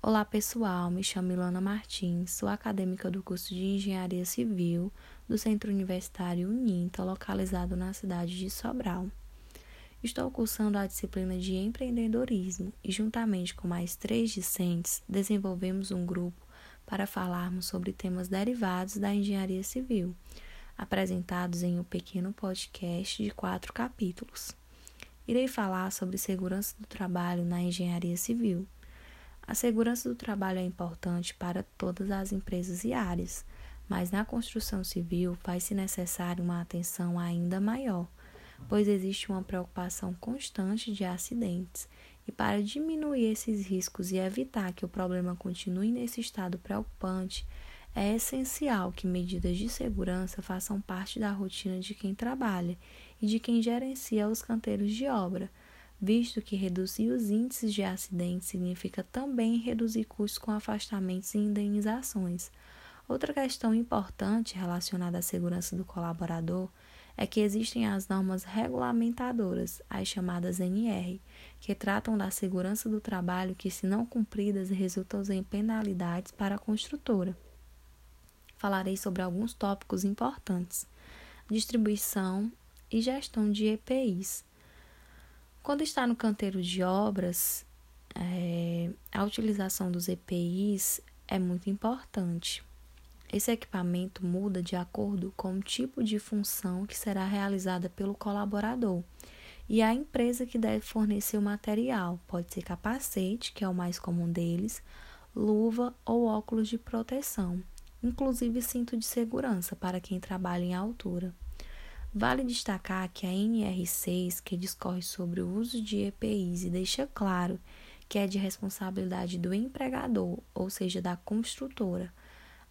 Olá pessoal, me chamo Ilana Martins, sou acadêmica do curso de Engenharia Civil do Centro Universitário Uninta, localizado na cidade de Sobral. Estou cursando a disciplina de empreendedorismo e, juntamente com mais três discentes, desenvolvemos um grupo para falarmos sobre temas derivados da engenharia civil, apresentados em um pequeno podcast de quatro capítulos. Irei falar sobre segurança do trabalho na engenharia civil a segurança do trabalho é importante para todas as empresas e áreas, mas na construção civil faz-se necessário uma atenção ainda maior, pois existe uma preocupação constante de acidentes. E para diminuir esses riscos e evitar que o problema continue nesse estado preocupante, é essencial que medidas de segurança façam parte da rotina de quem trabalha e de quem gerencia os canteiros de obra visto que reduzir os índices de acidentes significa também reduzir custos com afastamentos e indenizações. Outra questão importante relacionada à segurança do colaborador é que existem as normas regulamentadoras, as chamadas NR, que tratam da segurança do trabalho que, se não cumpridas, resultam em penalidades para a construtora. Falarei sobre alguns tópicos importantes: distribuição e gestão de EPIs. Quando está no canteiro de obras, é, a utilização dos EPIs é muito importante. Esse equipamento muda de acordo com o tipo de função que será realizada pelo colaborador e a empresa que deve fornecer o material. Pode ser capacete, que é o mais comum deles, luva ou óculos de proteção, inclusive cinto de segurança para quem trabalha em altura. Vale destacar que a NR6, que discorre sobre o uso de EPIs e deixa claro que é de responsabilidade do empregador, ou seja, da construtora,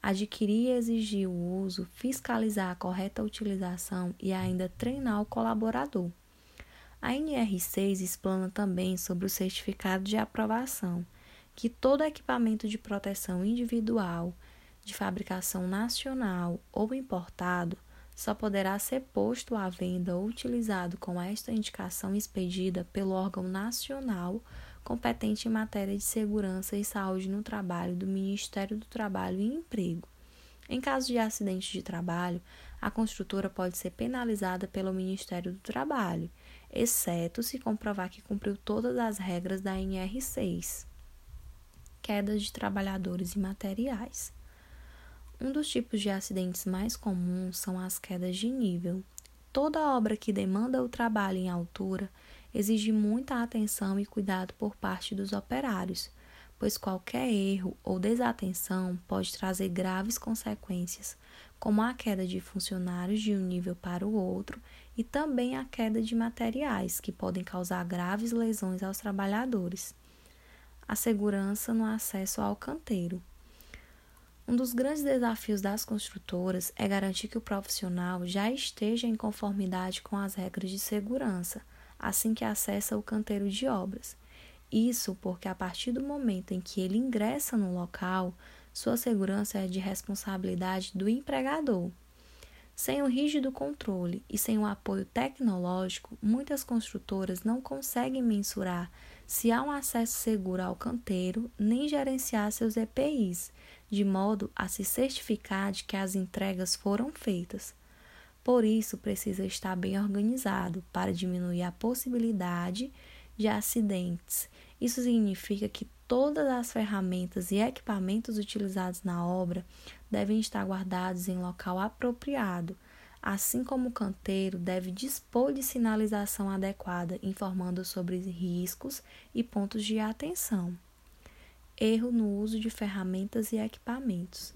adquirir e exigir o uso, fiscalizar a correta utilização e ainda treinar o colaborador. A NR6 explana também sobre o certificado de aprovação, que todo equipamento de proteção individual, de fabricação nacional ou importado só poderá ser posto à venda ou utilizado com esta indicação expedida pelo órgão nacional competente em matéria de segurança e saúde no trabalho do Ministério do Trabalho e Emprego. Em caso de acidente de trabalho, a construtora pode ser penalizada pelo Ministério do Trabalho, exceto se comprovar que cumpriu todas as regras da NR6. Quedas de trabalhadores e materiais. Um dos tipos de acidentes mais comuns são as quedas de nível. Toda obra que demanda o trabalho em altura exige muita atenção e cuidado por parte dos operários, pois qualquer erro ou desatenção pode trazer graves consequências, como a queda de funcionários de um nível para o outro e também a queda de materiais, que podem causar graves lesões aos trabalhadores. A segurança no acesso ao canteiro. Um dos grandes desafios das construtoras é garantir que o profissional já esteja em conformidade com as regras de segurança assim que acessa o canteiro de obras. Isso porque, a partir do momento em que ele ingressa no local, sua segurança é de responsabilidade do empregador. Sem o rígido controle e sem o apoio tecnológico, muitas construtoras não conseguem mensurar se há um acesso seguro ao canteiro nem gerenciar seus EPIs, de modo a se certificar de que as entregas foram feitas. Por isso, precisa estar bem organizado para diminuir a possibilidade de acidentes. Isso significa que todas as ferramentas e equipamentos utilizados na obra devem estar guardados em local apropriado, assim como o canteiro deve dispor de sinalização adequada, informando sobre riscos e pontos de atenção erro no uso de ferramentas e equipamentos.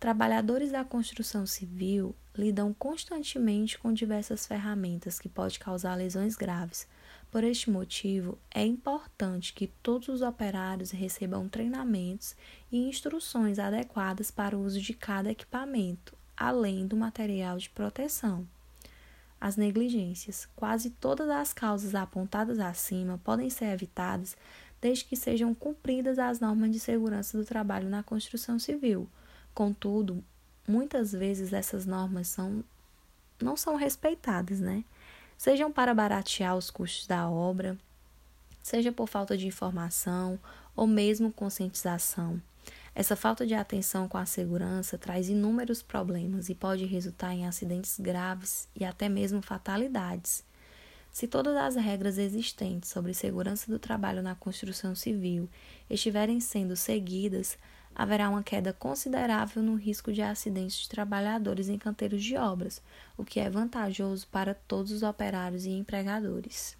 Trabalhadores da construção civil lidam constantemente com diversas ferramentas que podem causar lesões graves. Por este motivo, é importante que todos os operários recebam treinamentos e instruções adequadas para o uso de cada equipamento, além do material de proteção. As negligências. Quase todas as causas apontadas acima podem ser evitadas desde que sejam cumpridas as normas de segurança do trabalho na construção civil. Contudo, muitas vezes essas normas são, não são respeitadas, né? Sejam para baratear os custos da obra, seja por falta de informação ou mesmo conscientização. Essa falta de atenção com a segurança traz inúmeros problemas e pode resultar em acidentes graves e até mesmo fatalidades. Se todas as regras existentes sobre segurança do trabalho na construção civil estiverem sendo seguidas, haverá uma queda considerável no risco de acidentes de trabalhadores em canteiros de obras, o que é vantajoso para todos os operários e empregadores.